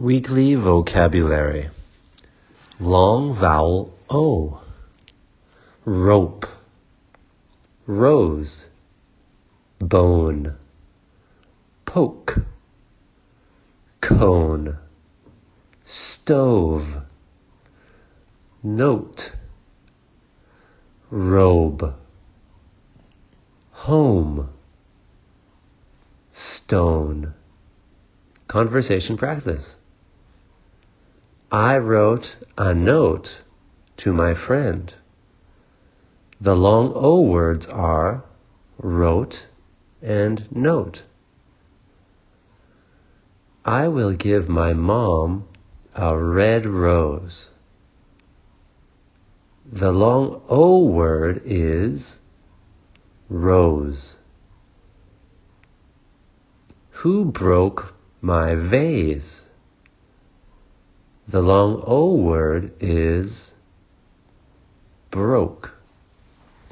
Weekly vocabulary. Long vowel O. Rope. Rose. Bone. Poke. Cone. Stove. Note. Robe. Home. Stone. Conversation practice. I wrote a note to my friend. The long O words are wrote and note. I will give my mom a red rose. The long O word is rose. Who broke my vase? The long O word is broke.